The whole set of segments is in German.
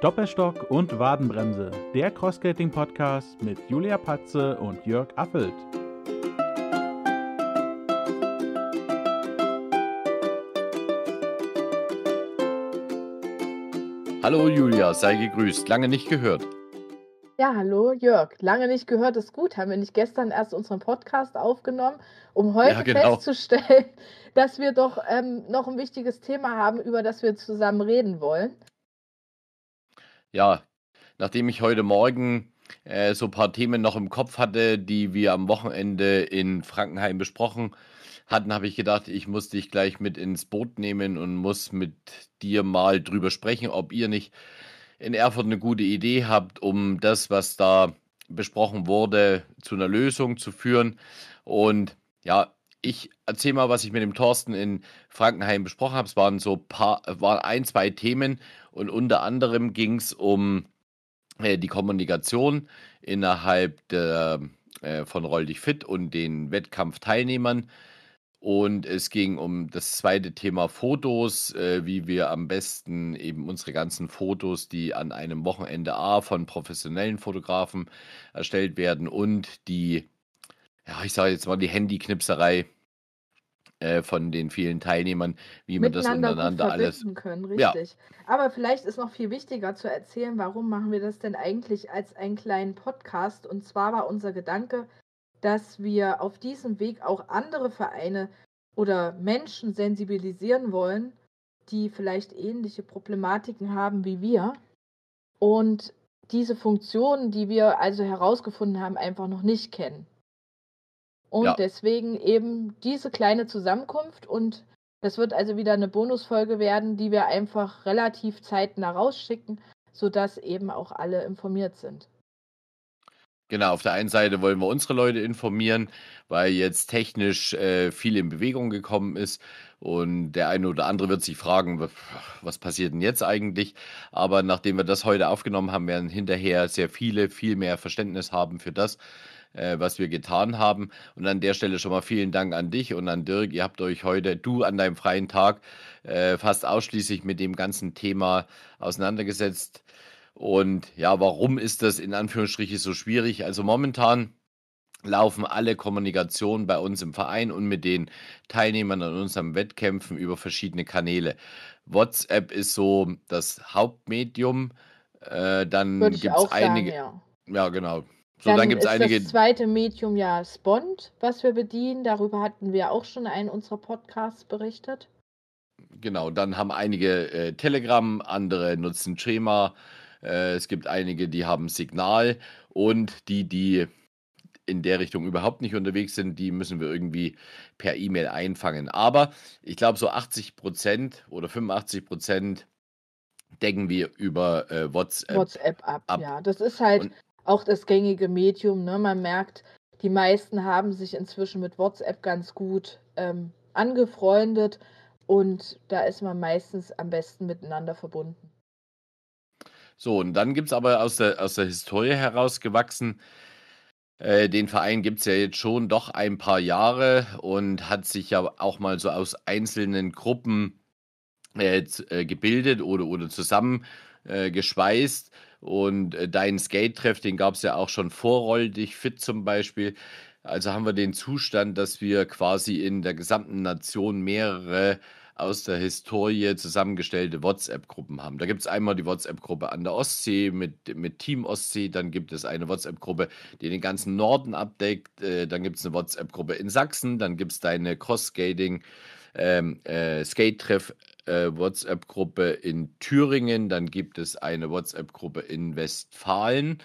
Doppelstock und Wadenbremse, der Crossskating-Podcast mit Julia Patze und Jörg Affelt. Hallo Julia, sei gegrüßt. Lange nicht gehört. Ja, hallo Jörg. Lange nicht gehört ist gut. Haben wir nicht gestern erst unseren Podcast aufgenommen, um heute Ja, genau. festzustellen, dass wir doch ähm, noch ein wichtiges Thema haben, über das wir zusammen reden wollen. Ja, nachdem ich heute Morgen äh, so ein paar Themen noch im Kopf hatte, die wir am Wochenende in Frankenheim besprochen hatten, habe ich gedacht, ich muss dich gleich mit ins Boot nehmen und muss mit dir mal drüber sprechen, ob ihr nicht in Erfurt eine gute Idee habt, um das, was da besprochen wurde, zu einer Lösung zu führen. Und ja, ich erzähle mal, was ich mit dem Thorsten in Frankenheim besprochen habe. Es waren so paar, waren ein, zwei Themen und unter anderem ging es um äh, die Kommunikation innerhalb der, äh, von Roll dich fit und den Wettkampfteilnehmern. Und es ging um das zweite Thema Fotos, äh, wie wir am besten eben unsere ganzen Fotos, die an einem Wochenende A von professionellen Fotografen erstellt werden und die, ja, ich sage jetzt mal die Handyknipserei äh, von den vielen Teilnehmern, wie man das untereinander alles. können, Ja, richtig. Aber vielleicht ist noch viel wichtiger zu erzählen, warum machen wir das denn eigentlich als einen kleinen Podcast? Und zwar war unser Gedanke, dass wir auf diesem Weg auch andere Vereine oder Menschen sensibilisieren wollen, die vielleicht ähnliche Problematiken haben wie wir und diese Funktionen, die wir also herausgefunden haben, einfach noch nicht kennen. Und ja, deswegen eben diese kleine Zusammenkunft und das wird also wieder eine Bonusfolge werden, die wir einfach relativ zeitnah rausschicken, sodass eben auch alle informiert sind. genau. Auf der einen Seite wollen wir unsere Leute informieren, weil jetzt technisch äh, viel in Bewegung gekommen ist und der eine oder andere wird sich fragen, wa- was passiert denn jetzt eigentlich? Aber nachdem wir das heute aufgenommen haben, werden hinterher sehr viele viel mehr Verständnis haben für das, äh, was wir getan haben. Und an der Stelle schon mal vielen Dank an dich und an Dirk. Ihr habt euch heute, du an deinem freien Tag, äh, fast ausschließlich mit dem ganzen Thema auseinandergesetzt. Und ja, warum ist das in Anführungsstrichen so schwierig? Also momentan laufen alle Kommunikationen bei uns im Verein und mit den Teilnehmern an unseren Wettkämpfen über verschiedene Kanäle. WhatsApp ist so das Hauptmedium. Äh, dann gibt es auch sagen, einige, ja. ja genau. So, dann Dann gibt es ist das einige, zweite Medium ja Spont, was wir bedienen. Darüber hatten wir auch schon in einem unserer Podcasts berichtet. genau, dann haben einige äh, Telegram, andere nutzen Schema. Äh, es gibt einige, die haben Signal und die, die in der Richtung überhaupt nicht unterwegs sind, die müssen wir irgendwie per E-Mail einfangen. Aber ich glaube, so 80 Prozent oder 85 Prozent decken wir über äh, WhatsApp WhatsApp ab, ab. ja. Das ist halt Und auch das gängige Medium, ne? Man merkt, die meisten haben sich inzwischen mit WhatsApp ganz gut ähm, angefreundet und da ist man meistens am besten miteinander verbunden. so, und dann gibt es aber aus der, aus der Historie herausgewachsen, äh, den Verein gibt es ja jetzt schon doch ein paar Jahre und hat sich ja auch mal so aus einzelnen Gruppen äh, äh, gebildet oder, oder zusammen äh. Und äh, deinen Skate-Treff, den gab es ja auch schon vor Roll dich fit zum Beispiel. Also haben wir den Zustand, dass wir quasi in der gesamten Nation mehrere aus der Historie zusammengestellte WhatsApp-Gruppen haben. Da gibt es einmal die WhatsApp-Gruppe an der Ostsee mit, mit Team Ostsee, dann gibt es eine WhatsApp-Gruppe, die den ganzen Norden abdeckt, äh, dann gibt es eine WhatsApp-Gruppe in Sachsen, dann gibt es deine Cross-Skating ähm, äh, Skate-Treff äh, WhatsApp-Gruppe in Thüringen, dann gibt es eine WhatsApp-Gruppe in Westfalen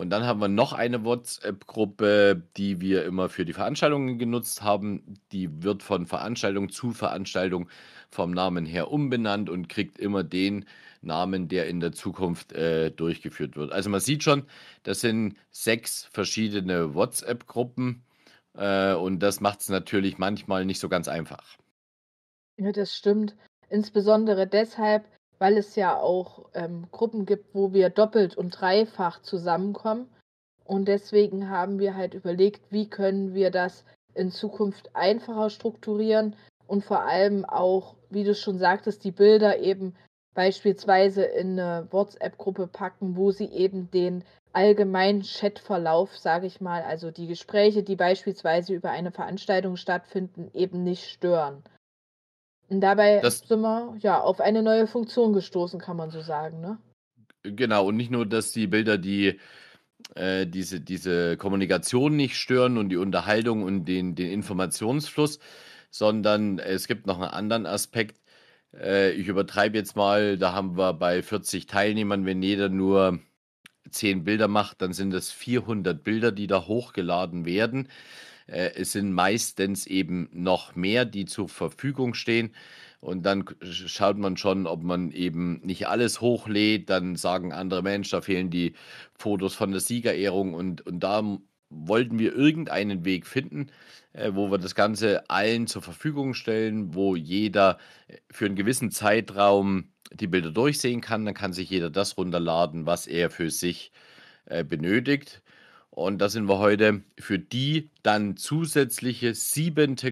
und dann haben wir noch eine WhatsApp-Gruppe, die wir immer für die Veranstaltungen genutzt haben. Die wird von Veranstaltung zu Veranstaltung vom Namen her umbenannt und kriegt immer den Namen, der in der Zukunft äh, durchgeführt wird. Also man sieht schon, das sind sechs verschiedene WhatsApp-Gruppen äh, und das macht es natürlich manchmal nicht so ganz einfach. Ja, das stimmt. Insbesondere deshalb, weil es ja auch ähm, Gruppen gibt, wo wir doppelt und dreifach zusammenkommen. Und deswegen haben wir halt überlegt, wie können wir das in Zukunft einfacher strukturieren und vor allem auch, wie du schon sagtest, die Bilder eben beispielsweise in eine WhatsApp-Gruppe packen, wo sie eben den allgemeinen Chatverlauf, sage ich mal, also die Gespräche, die beispielsweise über eine Veranstaltung stattfinden, eben nicht stören. Und dabei Das sind wir ja auf eine neue Funktion gestoßen, kann man so sagen, ne? Genau, und nicht nur, dass die Bilder die äh, diese diese Kommunikation nicht stören und die Unterhaltung und den den Informationsfluss, sondern es gibt noch einen anderen Aspekt. Äh, ich übertreibe jetzt mal, da haben wir bei 40 Teilnehmern, wenn jeder nur 10 Bilder macht, dann sind das 400 Bilder, die da hochgeladen werden. Äh, es sind meistens eben noch mehr, die zur Verfügung stehen. Und dann schaut man schon, ob man eben nicht alles hochlädt. Dann sagen andere Menschen, da fehlen die Fotos von der Siegerehrung. Und, und da wollten wir irgendeinen Weg finden, äh, wo wir das Ganze allen zur Verfügung stellen, wo jeder äh, für einen gewissen Zeitraum die Bilder durchsehen kann. Dann kann sich jeder das runterladen, was er für sich äh, benötigt. Und da sind wir heute für die dann zusätzliche siebente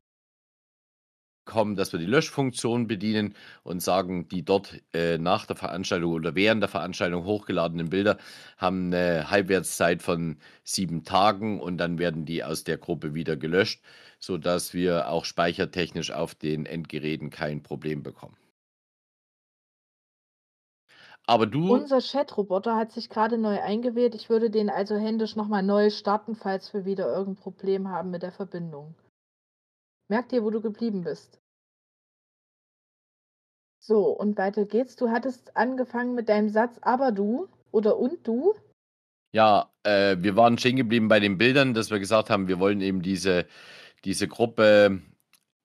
kommen, dass wir die Löschfunktion bedienen und sagen, die dort äh, nach der Veranstaltung oder während der Veranstaltung hochgeladenen Bilder haben eine Halbwertszeit von sieben Tagen und dann werden die aus der Gruppe wieder gelöscht, sodass wir auch speichertechnisch auf den Endgeräten kein Problem bekommen. Aber du. Unser Chat-Roboter hat sich gerade neu eingewählt. Ich würde den also händisch nochmal neu starten, falls wir wieder irgendein Problem haben mit der Verbindung. Merk dir, wo du geblieben bist. So, und weiter geht's. Du hattest angefangen mit deinem Satz, aber du oder und du. Ja, äh, wir waren stehen geblieben bei den Bildern, dass wir gesagt haben, wir wollen eben diese, diese Gruppe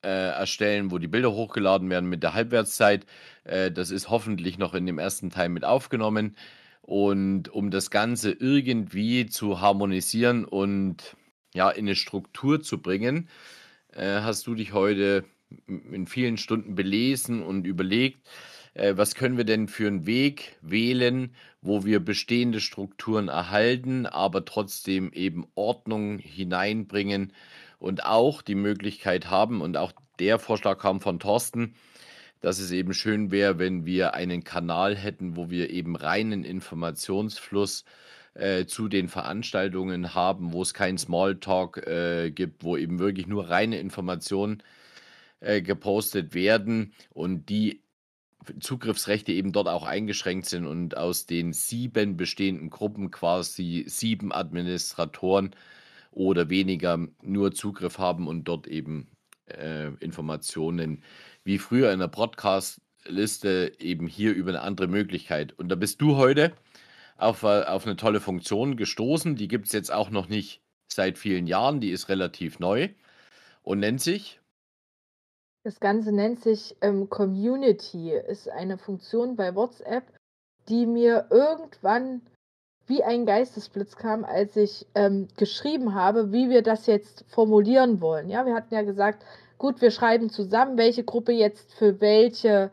erstellen, wo die Bilder hochgeladen werden mit der Halbwertszeit. Äh, das ist hoffentlich noch in dem ersten Teil mit aufgenommen. Und um das Ganze irgendwie zu harmonisieren und ja, in eine Struktur zu bringen, äh, hast du dich heute in vielen Stunden belesen und überlegt, äh, was können wir denn für einen Weg wählen, wo wir bestehende Strukturen erhalten, aber trotzdem eben Ordnung hineinbringen und auch die Möglichkeit haben, und auch der Vorschlag kam von Thorsten, dass es eben schön wäre, wenn wir einen Kanal hätten, wo wir eben reinen Informationsfluss äh, zu den Veranstaltungen haben, wo es keinen Smalltalk äh, gibt, wo eben wirklich nur reine Informationen äh, gepostet werden und die Zugriffsrechte eben dort auch eingeschränkt sind und aus den sieben bestehenden Gruppen quasi sieben Administratoren oder weniger nur Zugriff haben und dort eben äh, Informationen wie früher in der Podcast-Liste eben hier über eine andere Möglichkeit. Und da bist du heute auf, äh, auf eine tolle Funktion gestoßen. Die gibt es jetzt auch noch nicht seit vielen Jahren. Die ist relativ neu und nennt sich. Das Ganze nennt sich ähm, Community, ist eine Funktion bei WhatsApp, die mir irgendwann wie ein Geistesblitz kam, als ich ähm, geschrieben habe, wie wir das jetzt formulieren wollen. Ja, wir hatten ja gesagt, gut, wir schreiben zusammen, welche Gruppe jetzt für welche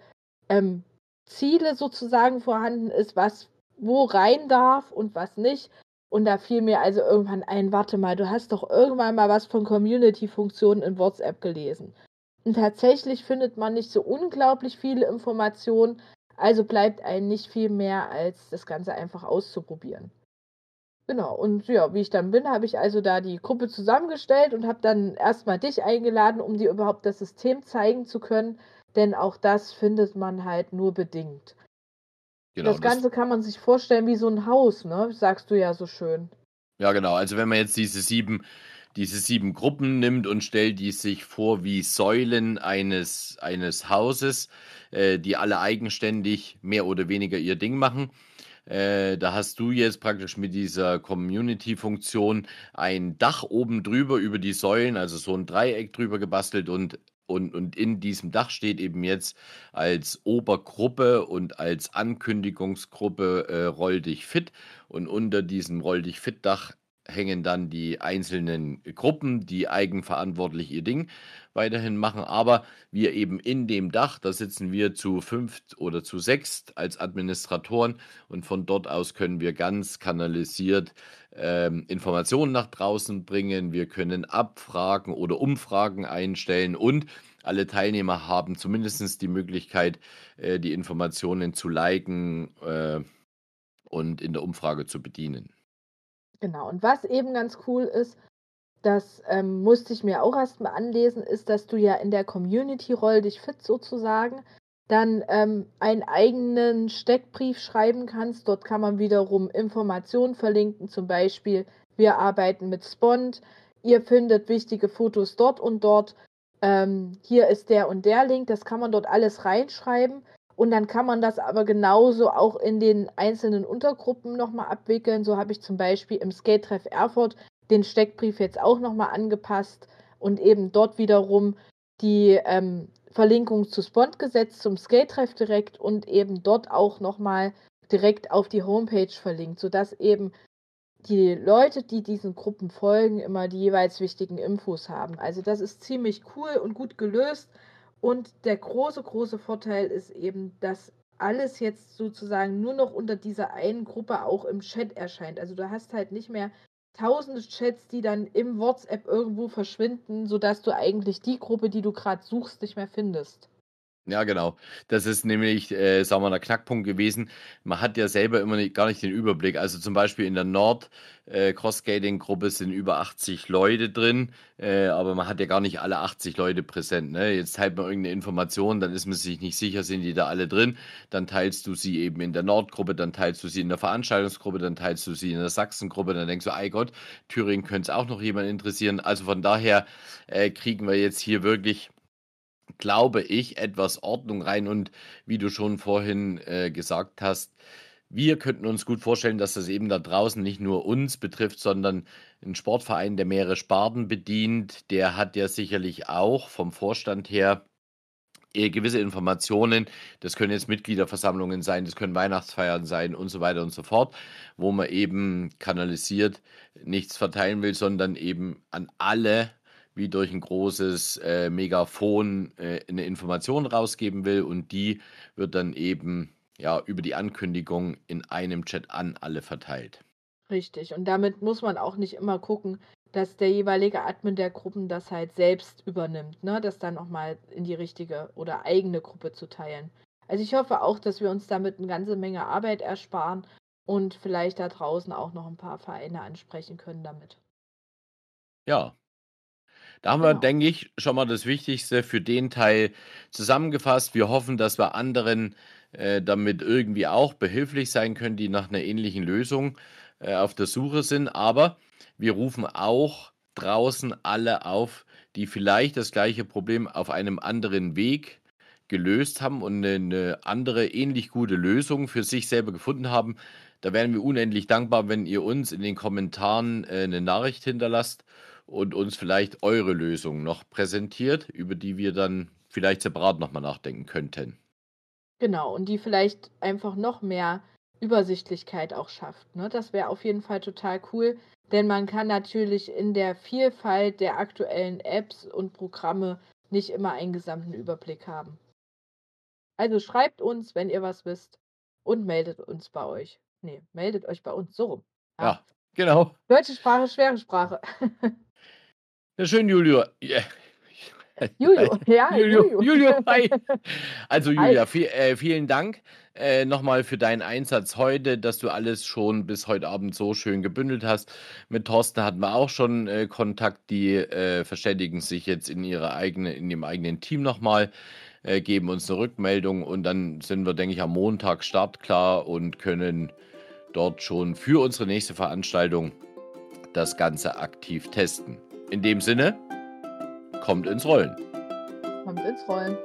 ähm, Ziele sozusagen vorhanden ist, was wo rein darf und was nicht. Und da fiel mir also irgendwann ein, warte mal, du hast doch irgendwann mal was von Community-Funktionen in WhatsApp gelesen. Und tatsächlich findet man nicht so unglaublich viele Informationen, also bleibt einem nicht viel mehr, als das Ganze einfach auszuprobieren. Genau, und ja, wie ich dann bin, habe ich also da die Gruppe zusammengestellt und habe dann erstmal dich eingeladen, um dir überhaupt das System zeigen zu können, denn auch das findet man halt nur bedingt. Genau, das Ganze das kann man sich vorstellen wie so ein Haus, ne? Sagst du ja so schön. Ja, genau. Also wenn man jetzt diese sieben, diese sieben Gruppen nimmt und stellt die sich vor wie Säulen eines, eines Hauses, äh, die alle eigenständig mehr oder weniger ihr Ding machen. Äh, da hast du jetzt praktisch mit dieser Community-Funktion ein Dach oben drüber über die Säulen, also so ein Dreieck drüber gebastelt und und, und in diesem Dach steht eben jetzt als Obergruppe und als Ankündigungsgruppe äh, Roll dich fit. Und unter diesem Roll dich fit Dach hängen dann die einzelnen Gruppen, die eigenverantwortlich ihr Ding weiterhin machen. Aber wir eben in dem Dach, da sitzen wir zu fünft oder zu sechst als Administratoren und von dort aus können wir ganz kanalisiert ähm, Informationen nach draußen bringen. Wir können Abfragen oder Umfragen einstellen und alle Teilnehmer haben zumindest die Möglichkeit, äh, die Informationen zu liken äh, und in der Umfrage zu bedienen. Genau, und was eben ganz cool ist, das ähm, musste ich mir auch erstmal anlesen, ist, dass du ja in der Community Roll dich fit sozusagen dann ähm, einen eigenen Steckbrief schreiben kannst. Dort kann man wiederum Informationen verlinken, zum Beispiel wir arbeiten mit Spond, ihr findet wichtige Fotos dort und dort. Ähm, hier ist der und der Link, das kann man dort alles reinschreiben. Und dann kann man das aber genauso auch in den einzelnen Untergruppen nochmal abwickeln. So habe ich zum Beispiel im Skate-Treff Erfurt den Steckbrief jetzt auch nochmal angepasst und eben dort wiederum die ähm, Verlinkung zu Spond-Gesetz, zum Skate-Treff direkt und eben dort auch nochmal direkt auf die Homepage verlinkt, sodass eben die Leute, die diesen Gruppen folgen, immer die jeweils wichtigen Infos haben. Also das ist ziemlich cool und gut gelöst. Und der große, große Vorteil ist eben, dass alles jetzt sozusagen nur noch unter dieser einen Gruppe auch im Chat erscheint. Also du hast halt nicht mehr tausende Chats, die dann im WhatsApp irgendwo verschwinden, sodass du eigentlich die Gruppe, die du gerade suchst, nicht mehr findest. Ja, genau. Das ist nämlich, äh, sagen wir, der Knackpunkt gewesen. Man hat ja selber immer nicht, gar nicht den Überblick. Also zum Beispiel in der Nord äh, sind über 80 Leute drin, äh, aber man hat ja gar nicht alle 80 Leute präsent. Ne? Jetzt teilt man irgendeine Information, dann ist man sich nicht sicher, sind die da alle drin. Dann teilst du sie eben in der Nordgruppe, dann teilst du sie in der Veranstaltungsgruppe, dann teilst du sie in der Sachsengruppe, dann denkst du, ei Gott, Thüringen könnte es auch noch jemand interessieren. Also von daher äh, kriegen wir jetzt hier wirklich glaube ich, etwas Ordnung rein. Und wie du schon vorhin äh, gesagt hast, wir könnten uns gut vorstellen, dass das eben da draußen nicht nur uns betrifft, sondern ein Sportverein, der mehrere Sparten bedient, der hat ja sicherlich auch vom Vorstand her äh, gewisse Informationen. Das können jetzt Mitgliederversammlungen sein, das können Weihnachtsfeiern sein und so weiter und so fort, wo man eben kanalisiert nichts verteilen will, sondern eben an alle wie durch ein großes äh, Megafon äh, eine Information rausgeben will und die wird dann eben ja über die Ankündigung in einem Chat an alle verteilt. Richtig. Und damit muss man auch nicht immer gucken, dass der jeweilige Admin der Gruppen das halt selbst übernimmt, ne? Das dann nochmal in die richtige oder eigene Gruppe zu teilen. Also ich hoffe auch, dass wir uns damit eine ganze Menge Arbeit ersparen und vielleicht da draußen auch noch ein paar Vereine ansprechen können damit. Ja, da haben wir, genau. denke ich, schon mal das Wichtigste für den Teil zusammengefasst. Wir hoffen, dass wir anderen äh, damit irgendwie auch behilflich sein können, die nach einer ähnlichen Lösung äh, auf der Suche sind. Aber wir rufen auch draußen alle auf, die vielleicht das gleiche Problem auf einem anderen Weg gelöst haben und eine andere ähnlich gute Lösung für sich selber gefunden haben. Da wären wir unendlich dankbar, wenn ihr uns in den Kommentaren äh, eine Nachricht hinterlasst und uns vielleicht eure Lösung noch präsentiert, über die wir dann vielleicht separat nochmal nachdenken könnten. Genau, und die vielleicht einfach noch mehr Übersichtlichkeit auch schafft. Ne? Das wäre auf jeden Fall total cool, denn man kann natürlich in der Vielfalt der aktuellen Apps und Programme nicht immer einen gesamten Überblick haben. Also schreibt uns, wenn ihr was wisst und meldet uns bei euch. Nee, meldet euch bei uns so rum. Ja, ja genau. Deutsche Sprache, schwere Sprache. Ja, schön, Julio. Yeah. Julio, ja, Julio. Julio, hi. Also, Julia, viel, äh, vielen Dank äh, nochmal für deinen Einsatz heute, dass du alles schon bis heute Abend so schön gebündelt hast. Mit Thorsten hatten wir auch schon äh, Kontakt, die äh, verständigen sich jetzt in ihre eigene, in ihrem eigenen Team nochmal, äh, geben uns eine Rückmeldung und dann sind wir, denke ich, am Montag startklar und können dort schon für unsere nächste Veranstaltung das Ganze aktiv testen. In dem Sinne, kommt ins Rollen. Kommt ins Rollen.